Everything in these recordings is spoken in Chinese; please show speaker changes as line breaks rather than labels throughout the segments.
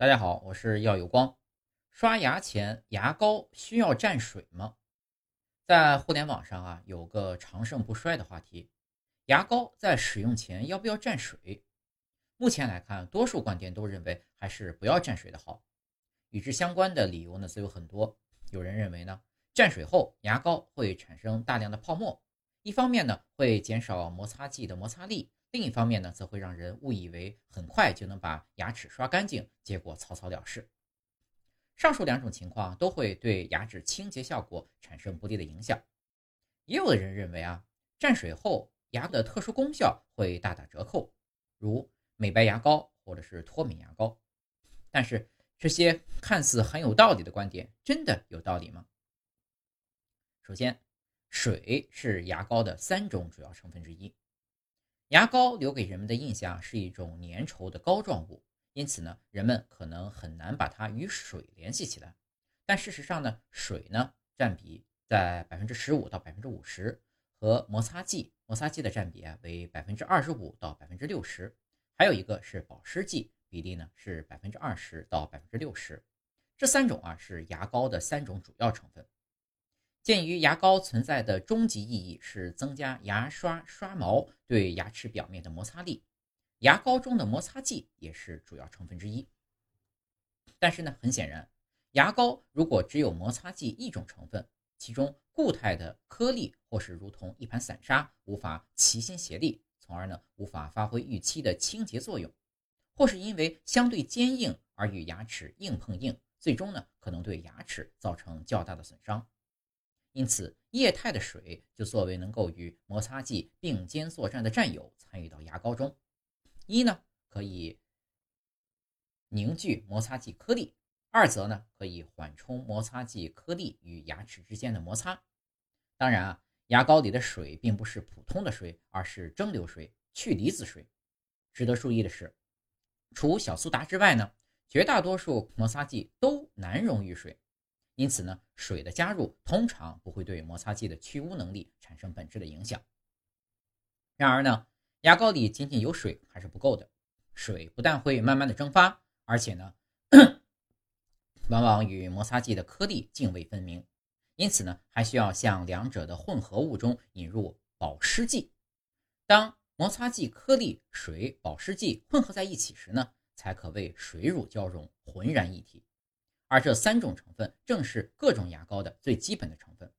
大家好，我是耀有光。刷牙前牙膏需要蘸水吗？在互联网上啊，有个长盛不衰的话题：牙膏在使用前要不要蘸水？目前来看，多数观点都认为还是不要蘸水的好。与之相关的理由呢，则有很多。有人认为呢，蘸水后牙膏会产生大量的泡沫，一方面呢会减少摩擦剂的摩擦力。另一方面呢，则会让人误以为很快就能把牙齿刷干净，结果草草了事。上述两种情况都会对牙齿清洁效果产生不利的影响。也有的人认为啊，蘸水后牙的特殊功效会大打折扣，如美白牙膏或者是脱敏牙膏。但是这些看似很有道理的观点，真的有道理吗？首先，水是牙膏的三种主要成分之一。牙膏留给人们的印象是一种粘稠的膏状物，因此呢，人们可能很难把它与水联系起来。但事实上呢，水呢占比在百分之十五到百分之五十，和摩擦剂摩擦剂的占比啊为百分之二十五到百分之六十，还有一个是保湿剂，比例呢是百分之二十到百分之六十。这三种啊是牙膏的三种主要成分。鉴于牙膏存在的终极意义是增加牙刷刷毛对牙齿表面的摩擦力，牙膏中的摩擦剂也是主要成分之一。但是呢，很显然，牙膏如果只有摩擦剂一种成分，其中固态的颗粒或是如同一盘散沙，无法齐心协力，从而呢无法发挥预期的清洁作用，或是因为相对坚硬而与牙齿硬碰硬，最终呢可能对牙齿造成较大的损伤。因此，液态的水就作为能够与摩擦剂并肩作战的战友，参与到牙膏中。一呢，可以凝聚摩擦剂颗粒；二则呢，可以缓冲摩擦剂颗粒与牙齿之间的摩擦。当然啊，牙膏里的水并不是普通的水，而是蒸馏水、去离子水。值得注意的是，除小苏打之外呢，绝大多数摩擦剂都难溶于水。因此呢，水的加入通常不会对摩擦剂的去污能力产生本质的影响。然而呢，牙膏里仅仅有水还是不够的，水不但会慢慢的蒸发，而且呢，往往与摩擦剂的颗粒泾渭分明。因此呢，还需要向两者的混合物中引入保湿剂。当摩擦剂颗粒、水、保湿剂混合在一起时呢，才可谓水乳交融，浑然一体。而这三种成分正是各种牙膏的最基本的成分。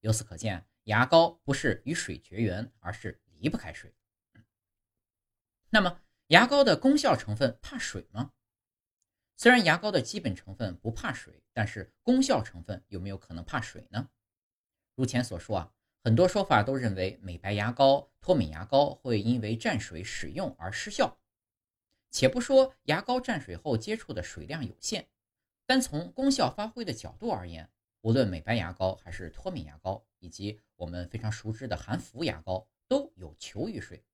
由此可见，牙膏不是与水绝缘，而是离不开水。那么，牙膏的功效成分怕水吗？虽然牙膏的基本成分不怕水，但是功效成分有没有可能怕水呢？如前所说啊，很多说法都认为美白牙膏、脱敏牙膏会因为蘸水使用而失效。且不说牙膏蘸水后接触的水量有限。单从功效发挥的角度而言，无论美白牙膏还是脱敏牙膏，以及我们非常熟知的含氟牙膏，都有求于水。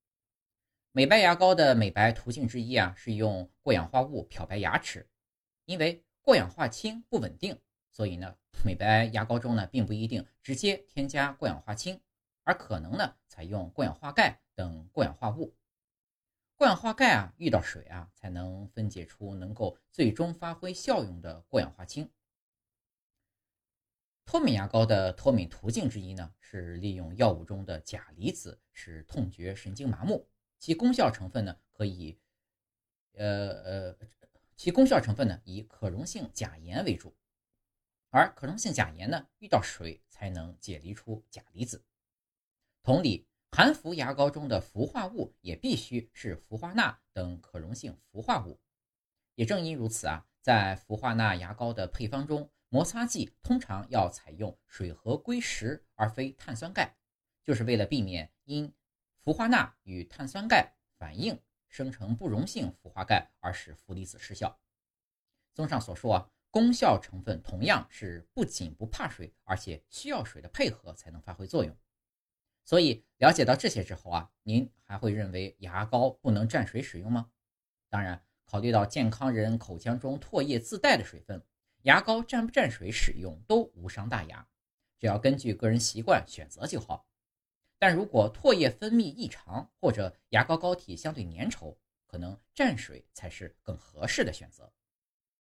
美白牙膏的美白途径之一啊，是用过氧化物漂白牙齿。因为过氧化氢不稳定，所以呢，美白牙膏中呢，并不一定直接添加过氧化氢，而可能呢，采用过氧化钙等过氧化物。过氧化钙啊，遇到水啊，才能分解出能够最终发挥效用的过氧化氢。脱敏牙膏的脱敏途径之一呢，是利用药物中的钾离子使痛觉神经麻木，其功效成分呢，可以，呃呃，其功效成分呢，以可溶性钾盐为主，而可溶性钾盐呢，遇到水才能解离出钾离子。同理。含氟牙膏中的氟化物也必须是氟化钠等可溶性氟化物。也正因如此啊，在氟化钠牙膏的配方中，摩擦剂通常要采用水合硅石而非碳酸钙，就是为了避免因氟化钠与碳酸钙反应生成不溶性氟化钙而使氟离子失效。综上所述啊，功效成分同样是不仅不怕水，而且需要水的配合才能发挥作用。所以了解到这些之后啊，您还会认为牙膏不能蘸水使用吗？当然，考虑到健康人口腔中唾液自带的水分，牙膏蘸不蘸水使用都无伤大雅，只要根据个人习惯选择就好。但如果唾液分泌异常或者牙膏膏体相对粘稠，可能蘸水才是更合适的选择。